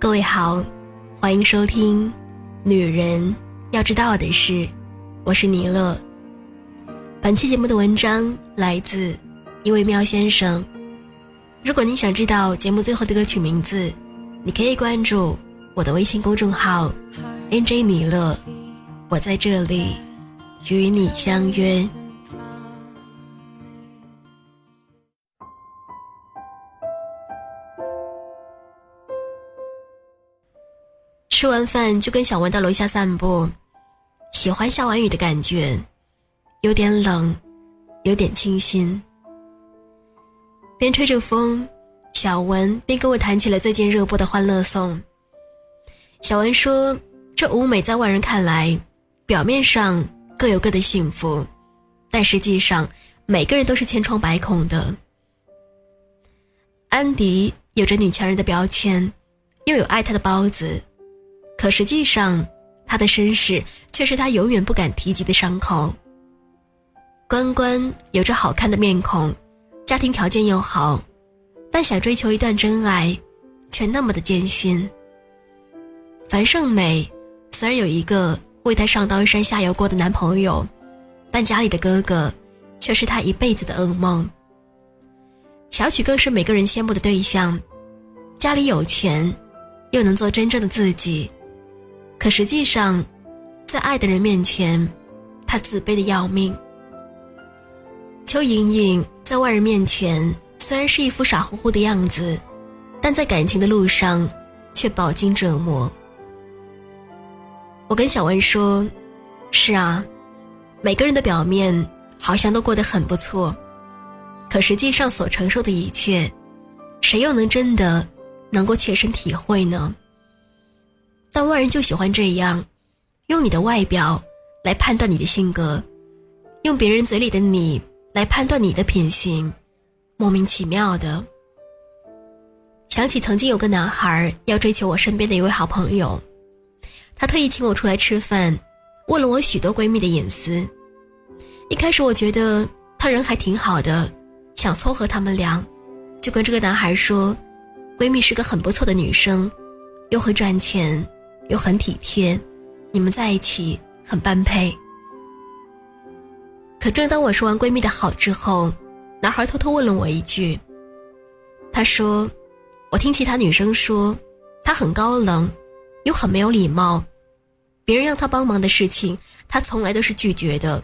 各位好，欢迎收听《女人要知道的事》，我是尼乐。本期节目的文章来自一位喵先生。如果你想知道节目最后的歌曲名字，你可以关注我的微信公众号 “nj 尼乐”，我在这里与你相约。吃完饭就跟小文到楼下散步，喜欢下完雨的感觉，有点冷，有点清新。边吹着风，小文边跟我谈起了最近热播的《欢乐颂》。小文说：“这舞美在外人看来，表面上各有各的幸福，但实际上每个人都是千疮百孔的。”安迪有着女强人的标签，又有爱她的包子。可实际上，他的身世却是他永远不敢提及的伤口。关关有着好看的面孔，家庭条件又好，但想追求一段真爱，却那么的艰辛。樊胜美虽然有一个为她上刀山下油锅的男朋友，但家里的哥哥却是她一辈子的噩梦。小曲更是每个人羡慕的对象，家里有钱，又能做真正的自己。可实际上，在爱的人面前，他自卑的要命。邱莹莹在外人面前虽然是一副傻乎乎的样子，但在感情的路上却饱经折磨。我跟小文说：“是啊，每个人的表面好像都过得很不错，可实际上所承受的一切，谁又能真的能够切身体会呢？”但外人就喜欢这样，用你的外表来判断你的性格，用别人嘴里的你来判断你的品行，莫名其妙的。想起曾经有个男孩要追求我身边的一位好朋友，他特意请我出来吃饭，问了我许多闺蜜的隐私。一开始我觉得他人还挺好的，想撮合他们俩，就跟这个男孩说，闺蜜是个很不错的女生，又会赚钱。又很体贴，你们在一起很般配。可正当我说完闺蜜的好之后，男孩偷偷问了我一句。他说：“我听其他女生说，她很高冷，又很没有礼貌，别人让她帮忙的事情，她从来都是拒绝的。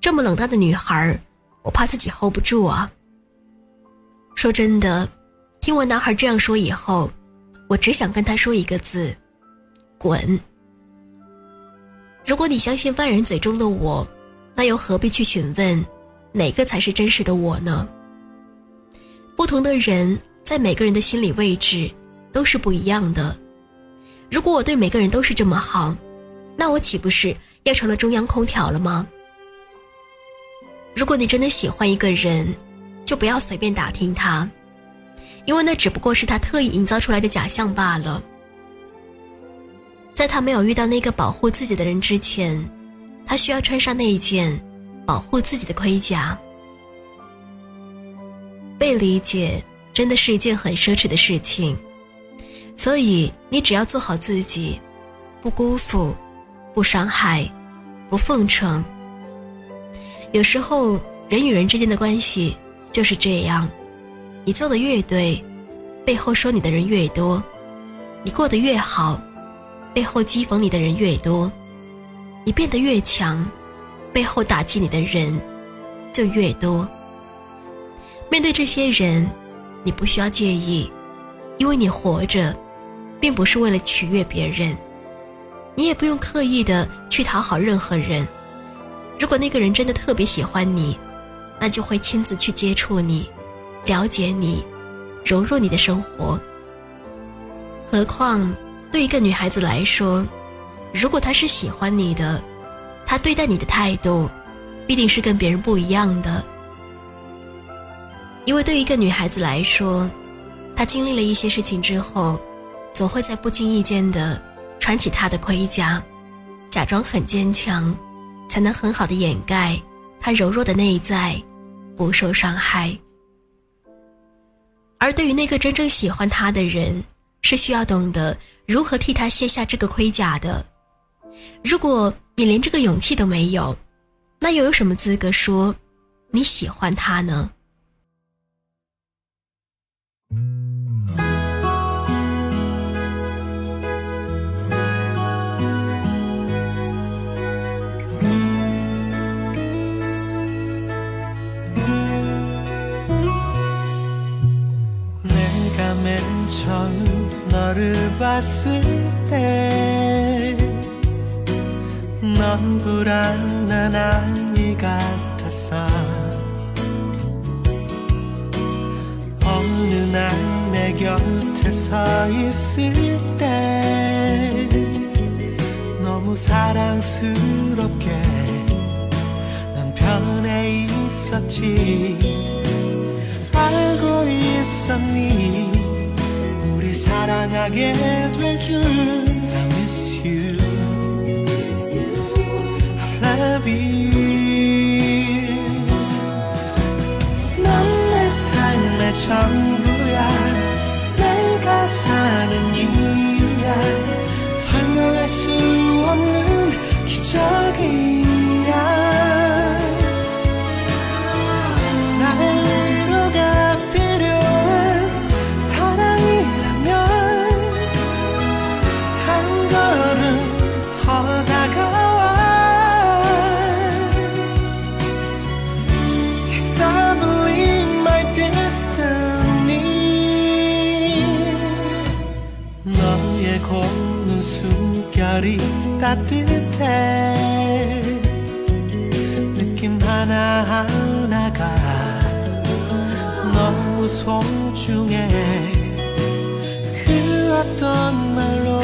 这么冷淡的女孩，我怕自己 hold 不住啊。”说真的，听完男孩这样说以后，我只想跟他说一个字。滚！如果你相信万人嘴中的我，那又何必去询问哪个才是真实的我呢？不同的人在每个人的心理位置都是不一样的。如果我对每个人都是这么好，那我岂不是要成了中央空调了吗？如果你真的喜欢一个人，就不要随便打听他，因为那只不过是他特意营造出来的假象罢了。在他没有遇到那个保护自己的人之前，他需要穿上那一件保护自己的盔甲。被理解真的是一件很奢侈的事情，所以你只要做好自己，不辜负，不伤害，不奉承。有时候人与人之间的关系就是这样，你做的越对，背后说你的人越多，你过得越好。背后讥讽你的人越多，你变得越强，背后打击你的人就越多。面对这些人，你不需要介意，因为你活着，并不是为了取悦别人，你也不用刻意的去讨好任何人。如果那个人真的特别喜欢你，那就会亲自去接触你，了解你，融入你的生活。何况。对一个女孩子来说，如果她是喜欢你的，她对待你的态度，必定是跟别人不一样的。因为对一个女孩子来说，她经历了一些事情之后，总会在不经意间的穿起她的盔甲，假装很坚强，才能很好的掩盖她柔弱的内在，不受伤害。而对于那个真正喜欢她的人，是需要懂得如何替他卸下这个盔甲的。如果你连这个勇气都没有，那又有什么资格说你喜欢他呢？ 넌 불안한 아이 같았어 어느 날 내 곁에 서 있을 때 너무 사랑스럽게 난 편해 있었지. 알고 있었니? 우리 사랑하게 될 줄 I miss you be 따뜻해. 느낌 하나하나가 너무 소중해. 그 어떤 말로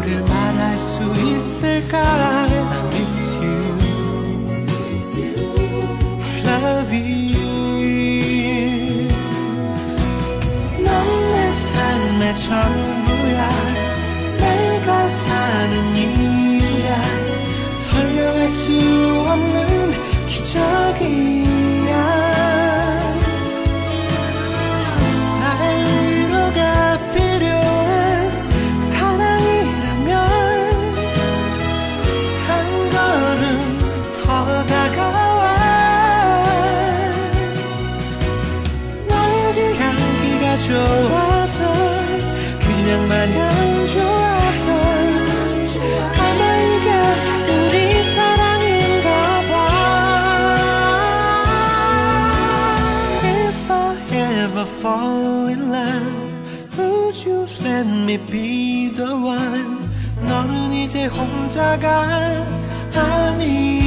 우릴 말할 수 있을까? I miss you. Love you. 넌내 삶의 전부 那个你。